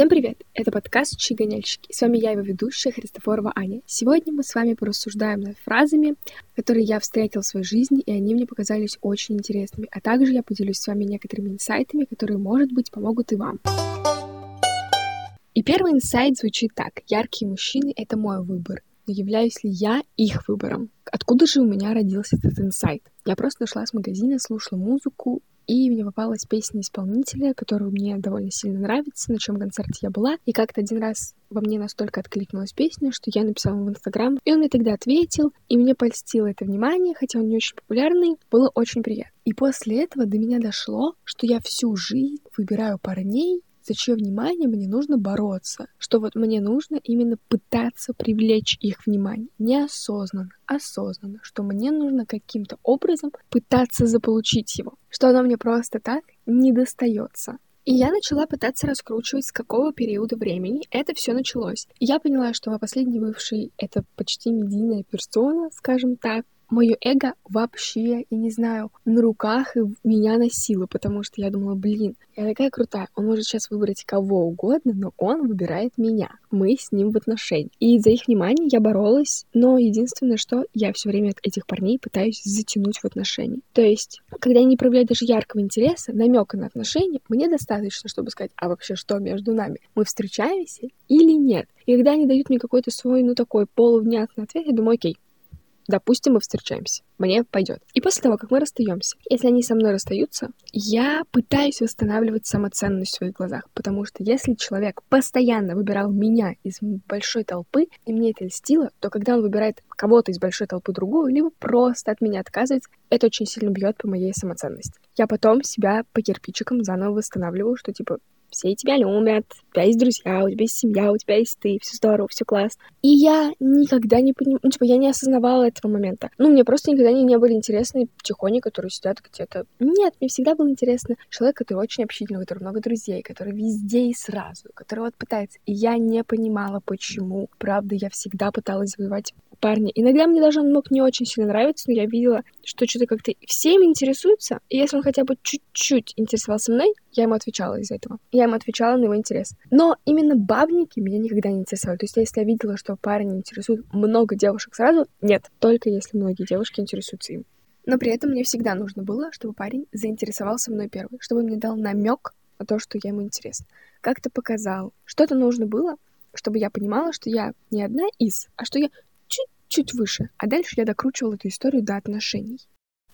Всем привет! Это подкаст «Чигоняльщики». С вами я, его ведущая, Христофорова Аня. Сегодня мы с вами порассуждаем над фразами, которые я встретил в своей жизни, и они мне показались очень интересными. А также я поделюсь с вами некоторыми инсайтами, которые, может быть, помогут и вам. И первый инсайт звучит так. Яркие мужчины — это мой выбор. Но являюсь ли я их выбором? Откуда же у меня родился этот инсайт? Я просто нашла с магазина, слушала музыку, и мне попалась песня исполнителя, которая мне довольно сильно нравится, на чем концерте я была. И как-то один раз во мне настолько откликнулась песня, что я написала ему в Инстаграм, и он мне тогда ответил, и мне польстило это внимание, хотя он не очень популярный, было очень приятно. И после этого до меня дошло, что я всю жизнь выбираю парней, за чье внимание мне нужно бороться, что вот мне нужно именно пытаться привлечь их внимание, неосознанно, осознанно, что мне нужно каким-то образом пытаться заполучить его, что оно мне просто так не достается. И я начала пытаться раскручивать, с какого периода времени это все началось. И я поняла, что последний бывший — это почти медийная персона, скажем так, мое эго вообще, я не знаю, на руках и меня носило, потому что я думала, блин, я такая крутая, он может сейчас выбрать кого угодно, но он выбирает меня. Мы с ним в отношениях. И за их внимание я боролась, но единственное, что я все время этих парней пытаюсь затянуть в отношения. То есть, когда они не проявляют даже яркого интереса, намека на отношения, мне достаточно, чтобы сказать, а вообще что между нами? Мы встречаемся или нет? И когда они дают мне какой-то свой, ну такой полувнятный ответ, я думаю, окей, Допустим, мы встречаемся. Мне пойдет. И после того, как мы расстаемся, если они со мной расстаются, я пытаюсь восстанавливать самоценность в своих глазах. Потому что если человек постоянно выбирал меня из большой толпы, и мне это льстило, то когда он выбирает кого-то из большой толпы другую, либо просто от меня отказывается, это очень сильно бьет по моей самоценности. Я потом себя по кирпичикам заново восстанавливаю, что типа все тебя любят, тебя есть друзья, у тебя есть семья, у тебя есть ты, все здорово, все класс. И я никогда не понимала, ну, типа, я не осознавала этого момента. Ну, мне просто никогда не, не были интересны тихони, которые сидят где-то. Нет, мне всегда был интересно человек, который очень общительный, у которого много друзей, который везде и сразу, который вот пытается. И я не понимала, почему. Правда, я всегда пыталась завоевать парня. Иногда мне даже он мог не очень сильно нравиться, но я видела, что что-то как-то всем интересуется, и если он хотя бы чуть-чуть интересовался мной, я ему отвечала из-за этого. Я ему отвечала на его интерес. Но именно бабники меня никогда не интересовали. То есть если я видела, что парень интересует много девушек сразу, нет, только если многие девушки интересуются им. Но при этом мне всегда нужно было, чтобы парень заинтересовался мной первый, чтобы мне дал намек на то, что я ему интересна. Как-то показал. Что-то нужно было, чтобы я понимала, что я не одна из, а что я чуть выше. А дальше я докручивала эту историю до отношений.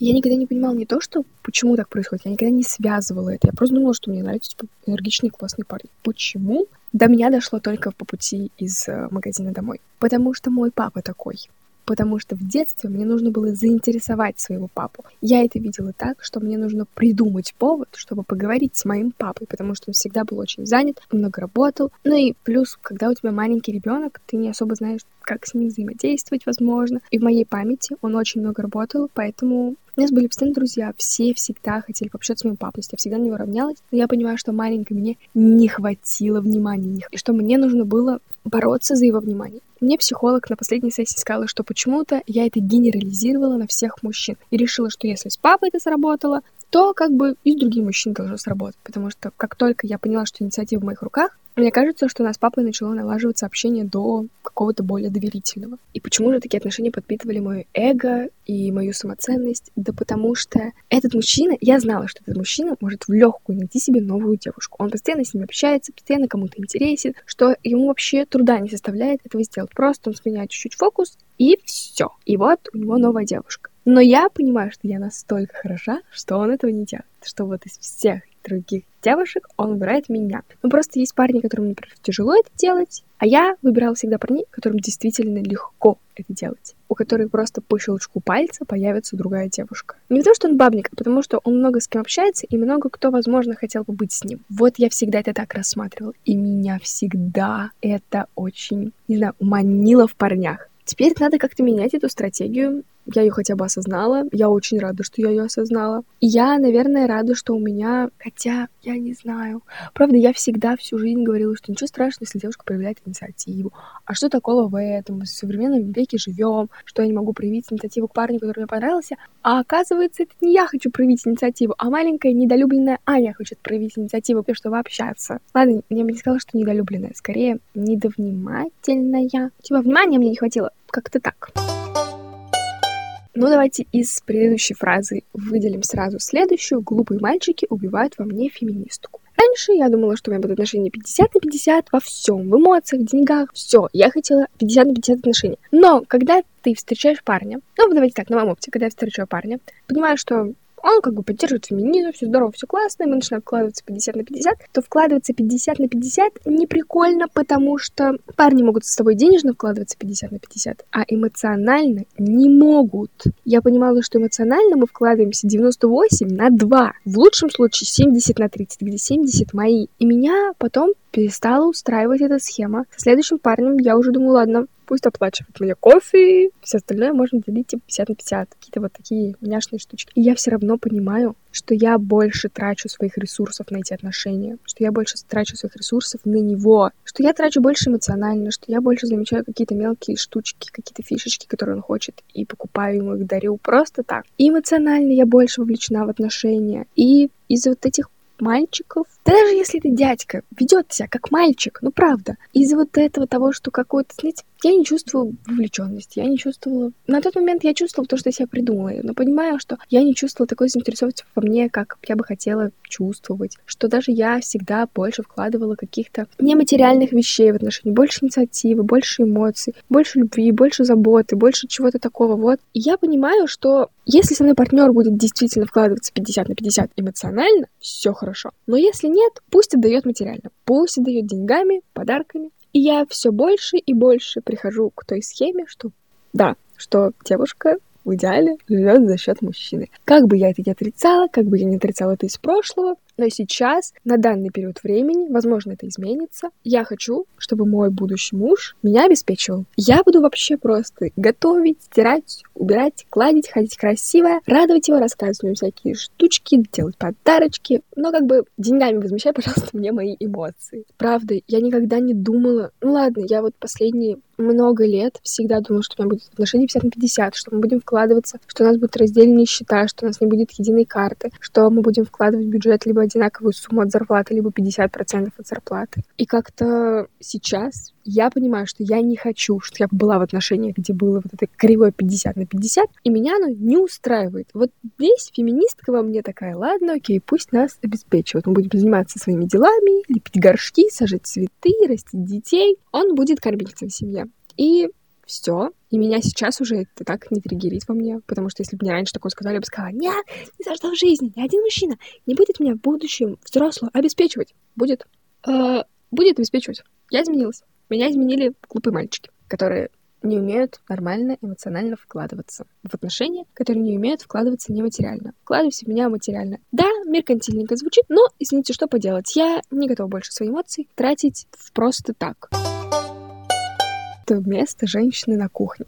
Я никогда не понимала не то, что почему так происходит, я никогда не связывала это. Я просто думала, что мне нравится типа, энергичный классный парень. Почему? До меня дошло только по пути из э, магазина домой. Потому что мой папа такой потому что в детстве мне нужно было заинтересовать своего папу. Я это видела так, что мне нужно придумать повод, чтобы поговорить с моим папой, потому что он всегда был очень занят, много работал. Ну и плюс, когда у тебя маленький ребенок, ты не особо знаешь, как с ним взаимодействовать, возможно. И в моей памяти он очень много работал, поэтому у нас были постоянно друзья, все всегда хотели пообщаться с моим папой, я всегда на него равнялась, но я понимаю, что маленькой мне не хватило внимания, и что мне нужно было бороться за его внимание. Мне психолог на последней сессии сказала, что почему-то я это генерализировала на всех мужчин и решила, что если с папой это сработало, то как бы и с другим мужчиной должно сработать. Потому что как только я поняла, что инициатива в моих руках, мне кажется, что у нас с папой начало налаживаться общение до какого-то более доверительного. И почему же такие отношения подпитывали мое эго и мою самоценность? Да потому что этот мужчина, я знала, что этот мужчина может в легкую найти себе новую девушку. Он постоянно с ними общается, постоянно кому-то интересен, что ему вообще труда не составляет этого сделать. Просто он сменяет чуть-чуть фокус, и все. И вот у него новая девушка. Но я понимаю, что я настолько хороша, что он этого не делает. Что вот из всех других девушек он выбирает меня. Ну, просто есть парни, которым, например, тяжело это делать, а я выбирала всегда парней, которым действительно легко это делать. У которых просто по щелчку пальца появится другая девушка. Не потому, что он бабник, а потому, что он много с кем общается, и много кто, возможно, хотел бы быть с ним. Вот я всегда это так рассматривала. И меня всегда это очень, не знаю, манило в парнях. Теперь надо как-то менять эту стратегию я ее хотя бы осознала. Я очень рада, что я ее осознала. И я, наверное, рада, что у меня... Хотя, я не знаю. Правда, я всегда всю жизнь говорила, что ничего страшного, если девушка проявляет инициативу. А что такого в этом? Мы в современном веке живем, что я не могу проявить инициативу к парню, который мне понравился. А оказывается, это не я хочу проявить инициативу, а маленькая недолюбленная Аня хочет проявить инициативу, потому что общаться. Ладно, я бы не сказала, что недолюбленная, скорее недовнимательная. Типа внимания мне не хватило. Как-то так. Ну, давайте из предыдущей фразы выделим сразу следующую. Глупые мальчики убивают во мне феминистку. Раньше я думала, что у меня будут отношения 50 на 50 во всем, в эмоциях, в деньгах, все. Я хотела 50 на 50 отношений. Но когда ты встречаешь парня, ну, давайте так, на моем опыте, когда я встречаю парня, понимаю, что он как бы поддерживает феминизм, все здорово, все классно, и мы начинаем вкладываться 50 на 50, то вкладываться 50 на 50 не прикольно, потому что парни могут с тобой денежно вкладываться 50 на 50, а эмоционально не могут. Я понимала, что эмоционально мы вкладываемся 98 на 2, в лучшем случае 70 на 30, где 70 мои. И меня потом перестала устраивать эта схема. Со следующим парнем я уже думаю, ладно, пусть оплачивает мне кофе, все остальное можно делить типа 50 на 50. Какие-то вот такие няшные штучки. И я все равно понимаю, что я больше трачу своих ресурсов на эти отношения, что я больше трачу своих ресурсов на него, что я трачу больше эмоционально, что я больше замечаю какие-то мелкие штучки, какие-то фишечки, которые он хочет, и покупаю ему их, дарю просто так. И эмоционально я больше вовлечена в отношения, и из-за вот этих мальчиков. Да даже если это дядька ведет себя как мальчик, ну правда, из-за вот этого того, что какой-то, знаете, я не чувствую вовлеченности, я не чувствовала... На тот момент я чувствовала то, что я себя придумала, но понимаю, что я не чувствовала такой заинтересованности во мне, как я бы хотела чувствовать, что даже я всегда больше вкладывала каких-то нематериальных вещей в отношении, больше инициативы, больше эмоций, больше любви, больше заботы, больше чего-то такого, вот. И я понимаю, что если со мной партнер будет действительно вкладываться 50 на 50 эмоционально, все хорошо. Но если нет, пусть отдает материально, пусть отдает деньгами, подарками, и я все больше и больше прихожу к той схеме, что да, что девушка в идеале живет за счет мужчины. Как бы я это не отрицала, как бы я не отрицала это из прошлого, но сейчас, на данный период времени, возможно, это изменится, я хочу, чтобы мой будущий муж меня обеспечивал. Я буду вообще просто готовить, стирать, убирать, кладить, ходить красиво, радовать его, рассказывать ему всякие штучки, делать подарочки. Но как бы деньгами возмещай, пожалуйста, мне мои эмоции. Правда, я никогда не думала... Ну ладно, я вот последние много лет всегда думала, что у меня будет отношение 50 на 50, что мы будем вкладываться, что у нас будут раздельные счета, что у нас не будет единой карты, что мы будем вкладывать в бюджет либо одинаковую сумму от зарплаты, либо 50% от зарплаты. И как-то сейчас я понимаю, что я не хочу, что я была в отношениях, где было вот это кривое 50 на 50, и меня оно не устраивает. Вот здесь феминистка во мне такая, ладно, окей, пусть нас обеспечивают. Мы будем заниматься своими делами, лепить горшки, сажать цветы, растить детей. Он будет кормильцем в семье. И все. И меня сейчас уже это так не триггерит во мне, потому что если бы мне раньше такое сказали, я бы сказала, нет, ни за что в жизни, ни один мужчина не будет меня в будущем взрослую обеспечивать. Будет. Э, будет обеспечивать. Я изменилась. Меня изменили глупые мальчики, которые не умеют нормально эмоционально вкладываться в отношения, которые не умеют вкладываться нематериально. Вкладывайся в меня материально. Да, меркантильненько звучит, но, извините, что поделать, я не готова больше свои эмоции тратить просто так это место женщины на кухне.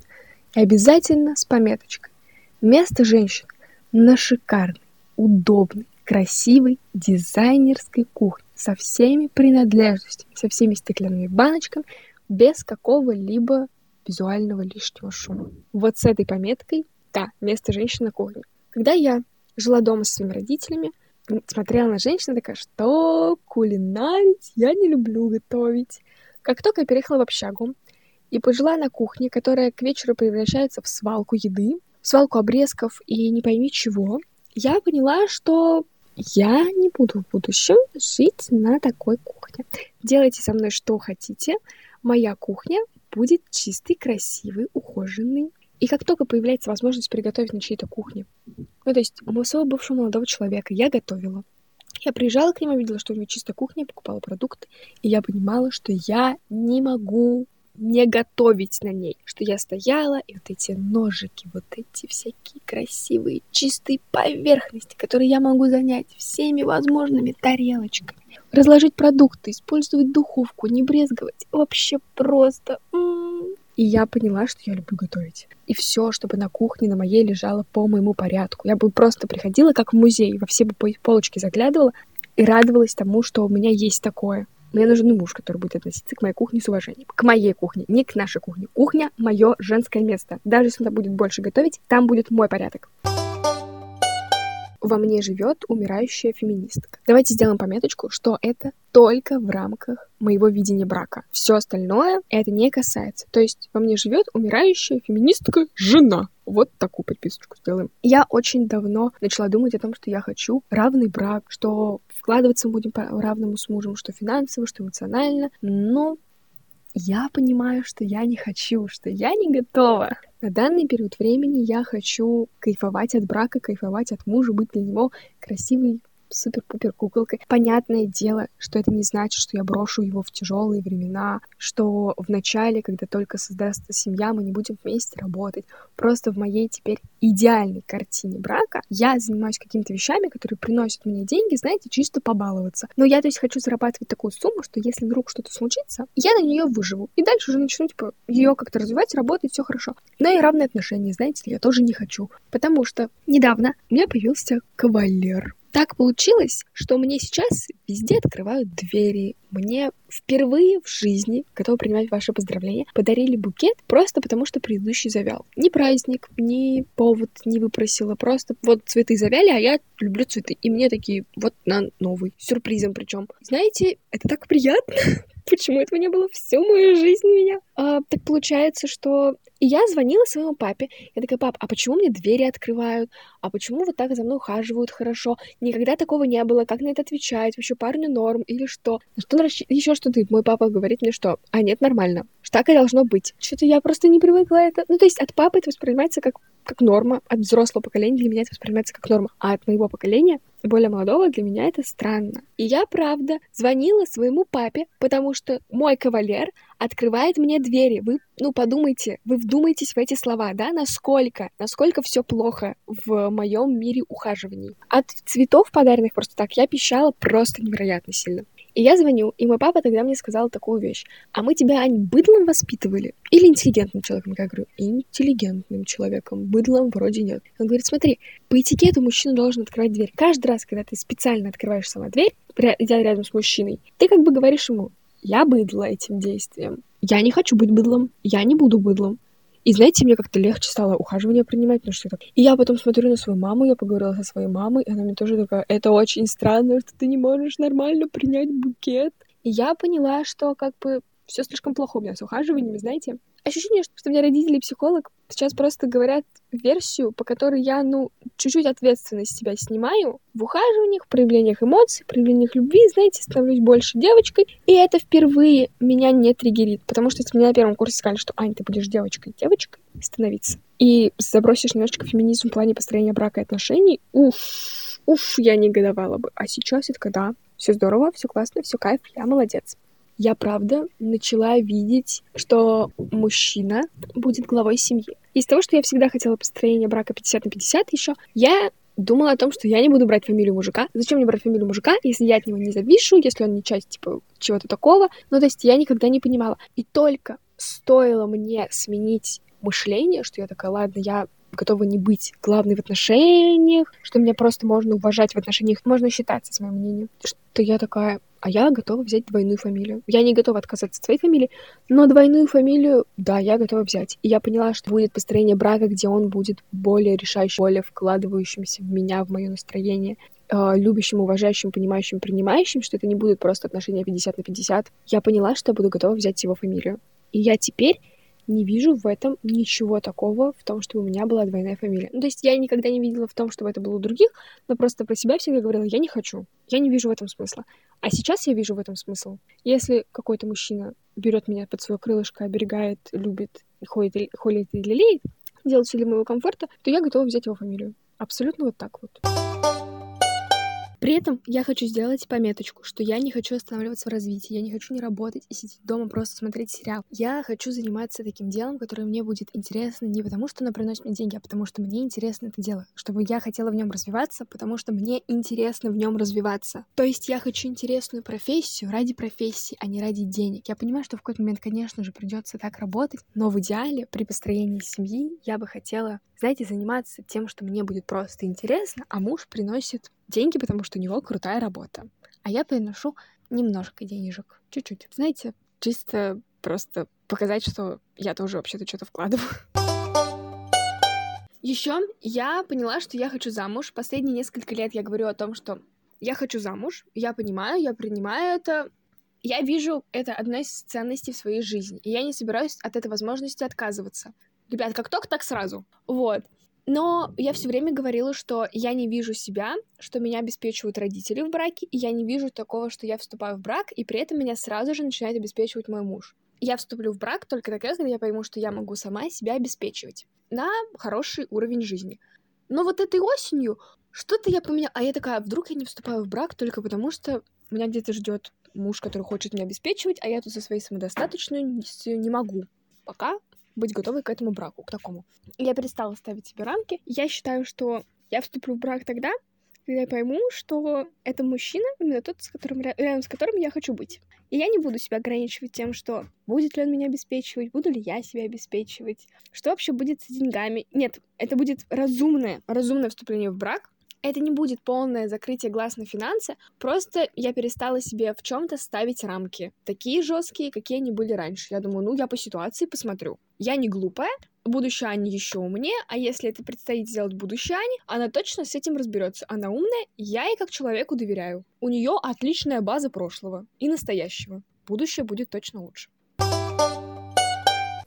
И обязательно с пометочкой. Место женщин на шикарной, удобной, красивой дизайнерской кухне со всеми принадлежностями, со всеми стеклянными баночками, без какого-либо визуального лишнего шума. Вот с этой пометкой, да, место женщины на кухне. Когда я жила дома со своими родителями, смотрела на женщину, такая, что кулинарить я не люблю готовить. Как только я переехала в общагу, и пожила на кухне, которая к вечеру превращается в свалку еды, в свалку обрезков и не пойми чего, я поняла, что я не буду в будущем жить на такой кухне. Делайте со мной что хотите. Моя кухня будет чистой, красивой, ухоженной. И как только появляется возможность приготовить на чьей-то кухне, ну, то есть у своего бывшего молодого человека я готовила. Я приезжала к нему, видела, что у него чистая кухня, покупала продукты, и я понимала, что я не могу не готовить на ней. Что я стояла, и вот эти ножики, вот эти всякие красивые, чистые поверхности, которые я могу занять всеми возможными тарелочками. Разложить продукты, использовать духовку, не брезговать. Вообще просто... И я поняла, что я люблю готовить. И все, чтобы на кухне на моей лежало по моему порядку. Я бы просто приходила как в музей, во все бы полочки заглядывала и радовалась тому, что у меня есть такое. Мне нужен муж, который будет относиться к моей кухне с уважением. К моей кухне, не к нашей кухне. Кухня — мое женское место. Даже если она будет больше готовить, там будет мой порядок во мне живет умирающая феминистка. Давайте сделаем пометочку, что это только в рамках моего видения брака. Все остальное это не касается. То есть во мне живет умирающая феминистка жена. Вот такую подписочку сделаем. Я очень давно начала думать о том, что я хочу равный брак, что вкладываться мы будем по-равному с мужем, что финансово, что эмоционально. Но я понимаю, что я не хочу, что я не готова. На данный период времени я хочу кайфовать от брака, кайфовать от мужа, быть для него красивой, супер-пупер куколкой. Понятное дело, что это не значит, что я брошу его в тяжелые времена, что в начале, когда только создастся семья, мы не будем вместе работать. Просто в моей теперь идеальной картине брака я занимаюсь какими-то вещами, которые приносят мне деньги, знаете, чисто побаловаться. Но я, то есть, хочу зарабатывать такую сумму, что если вдруг что-то случится, я на нее выживу. И дальше уже начну, типа, ее как-то развивать, работать, все хорошо. Но и равные отношения, знаете ли, я тоже не хочу. Потому что недавно у меня появился кавалер так получилось, что мне сейчас везде открывают двери. Мне впервые в жизни, готова принимать ваши поздравления, подарили букет просто потому, что предыдущий завял. Ни праздник, ни повод не выпросила, просто вот цветы завяли, а я люблю цветы. И мне такие, вот на новый, сюрпризом причем. Знаете, это так приятно. Почему этого не было всю мою жизнь меня? А, так получается, что и я звонила своему папе. Я такая, пап, а почему мне двери открывают? А почему вот так за мной ухаживают хорошо? Никогда такого не было. Как на это отвечать? Вообще парню норм или что? На что еще что ты? Мой папа говорит мне, что, а нет, нормально. Что так и должно быть. Что-то я просто не привыкла это. Ну, то есть от папы это воспринимается как, как норма. От взрослого поколения для меня это воспринимается как норма. А от моего поколения более молодого, для меня это странно. И я, правда, звонила своему папе, потому что мой кавалер открывает мне двери. Вы, ну, подумайте, вы вдумайтесь в эти слова, да, насколько, насколько все плохо в моем мире ухаживаний. От цветов, подаренных просто так, я пищала просто невероятно сильно. И я звоню, и мой папа тогда мне сказал такую вещь. А мы тебя, Ань, быдлом воспитывали? Или интеллигентным человеком? Я говорю, интеллигентным человеком. Быдлом вроде нет. Он говорит, смотри, по этикету мужчина должен открывать дверь. Каждый раз, когда ты специально открываешь сама дверь, идя рядом с мужчиной, ты как бы говоришь ему, я быдло этим действием. Я не хочу быть быдлом, я не буду быдлом. И знаете, мне как-то легче стало ухаживание принимать, потому что так. И я потом смотрю на свою маму, я поговорила со своей мамой, и она мне тоже такая, это очень странно, что ты не можешь нормально принять букет. И я поняла, что как бы все слишком плохо у меня с ухаживанием, знаете ощущение, что у меня родители психолог сейчас просто говорят версию, по которой я, ну, чуть-чуть ответственность себя снимаю в ухаживаниях, проявлениях эмоций, проявлениях любви, знаете, становлюсь больше девочкой. И это впервые меня не триггерит, потому что если мне на первом курсе сказали, что, Ань, ты будешь девочкой, девочкой становиться, и забросишь немножечко феминизм в плане построения брака и отношений, уф, уф, я негодовала бы. А сейчас это когда все здорово, все классно, все кайф, я молодец я правда начала видеть, что мужчина будет главой семьи. Из того, что я всегда хотела построение брака 50 на 50 еще, я думала о том, что я не буду брать фамилию мужика. Зачем мне брать фамилию мужика, если я от него не завишу, если он не часть, типа, чего-то такого? Ну, то есть я никогда не понимала. И только стоило мне сменить мышление, что я такая, ладно, я готова не быть главной в отношениях, что меня просто можно уважать в отношениях, можно считаться с моим мнением. Что я такая, а я готова взять двойную фамилию. Я не готова отказаться от своей фамилии, но двойную фамилию, да, я готова взять. И я поняла, что будет построение брака, где он будет более решающим, более вкладывающимся в меня, в мое настроение, э, любящим, уважающим, понимающим, принимающим, что это не будет просто отношения 50 на 50. Я поняла, что я буду готова взять его фамилию. И я теперь не вижу в этом ничего такого, в том, чтобы у меня была двойная фамилия. Ну, то есть я никогда не видела в том, чтобы это было у других, но просто про себя всегда говорила, я не хочу, я не вижу в этом смысла. А сейчас я вижу в этом смысл. Если какой-то мужчина берет меня под свое крылышко, оберегает, любит, ходит, холит и лелеет, делает все для моего комфорта, то я готова взять его фамилию. Абсолютно вот так вот. При этом я хочу сделать пометочку, что я не хочу останавливаться в развитии, я не хочу не работать и сидеть дома просто смотреть сериал. Я хочу заниматься таким делом, которое мне будет интересно не потому, что оно приносит мне деньги, а потому что мне интересно это дело, чтобы я хотела в нем развиваться, потому что мне интересно в нем развиваться. То есть я хочу интересную профессию ради профессии, а не ради денег. Я понимаю, что в какой-то момент, конечно же, придется так работать, но в идеале при построении семьи я бы хотела, знаете, заниматься тем, что мне будет просто интересно, а муж приносит деньги, потому что у него крутая работа. А я приношу немножко денежек, чуть-чуть. Знаете, чисто просто показать, что я тоже вообще-то что-то вкладываю. Еще я поняла, что я хочу замуж. Последние несколько лет я говорю о том, что я хочу замуж. Я понимаю, я принимаю это. Я вижу это одной из ценностей в своей жизни. И я не собираюсь от этой возможности отказываться. Ребят, как только, так сразу. Вот. Но я все время говорила, что я не вижу себя, что меня обеспечивают родители в браке, и я не вижу такого, что я вступаю в брак, и при этом меня сразу же начинает обеспечивать мой муж. Я вступлю в брак только тогда, когда я пойму, что я могу сама себя обеспечивать на хороший уровень жизни. Но вот этой осенью что-то я поменяла. А я такая, вдруг я не вступаю в брак только потому, что меня где-то ждет муж, который хочет меня обеспечивать, а я тут со своей самодостаточностью не могу. Пока быть готовой к этому браку, к такому. Я перестала ставить себе рамки. Я считаю, что я вступлю в брак тогда, когда я пойму, что это мужчина, именно тот, с которым, рядом с которым я хочу быть. И я не буду себя ограничивать тем, что будет ли он меня обеспечивать, буду ли я себя обеспечивать, что вообще будет с деньгами. Нет, это будет разумное, разумное вступление в брак, это не будет полное закрытие глаз на финансы, просто я перестала себе в чем-то ставить рамки. Такие жесткие, какие они были раньше. Я думаю, ну, я по ситуации посмотрю. Я не глупая, будущая Аня еще умнее, а если это предстоит сделать будущей Ане, она точно с этим разберется. Она умная, я ей как человеку доверяю. У нее отличная база прошлого и настоящего. Будущее будет точно лучше.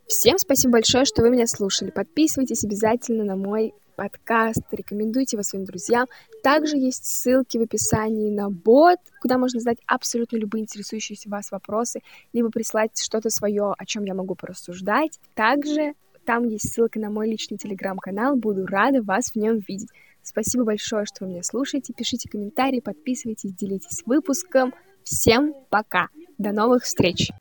Всем спасибо большое, что вы меня слушали. Подписывайтесь обязательно на мой подкаст, рекомендуйте его своим друзьям. Также есть ссылки в описании на бот, куда можно задать абсолютно любые интересующиеся вас вопросы, либо прислать что-то свое, о чем я могу порассуждать. Также там есть ссылка на мой личный телеграм-канал, буду рада вас в нем видеть. Спасибо большое, что вы меня слушаете, пишите комментарии, подписывайтесь, делитесь выпуском. Всем пока, до новых встреч!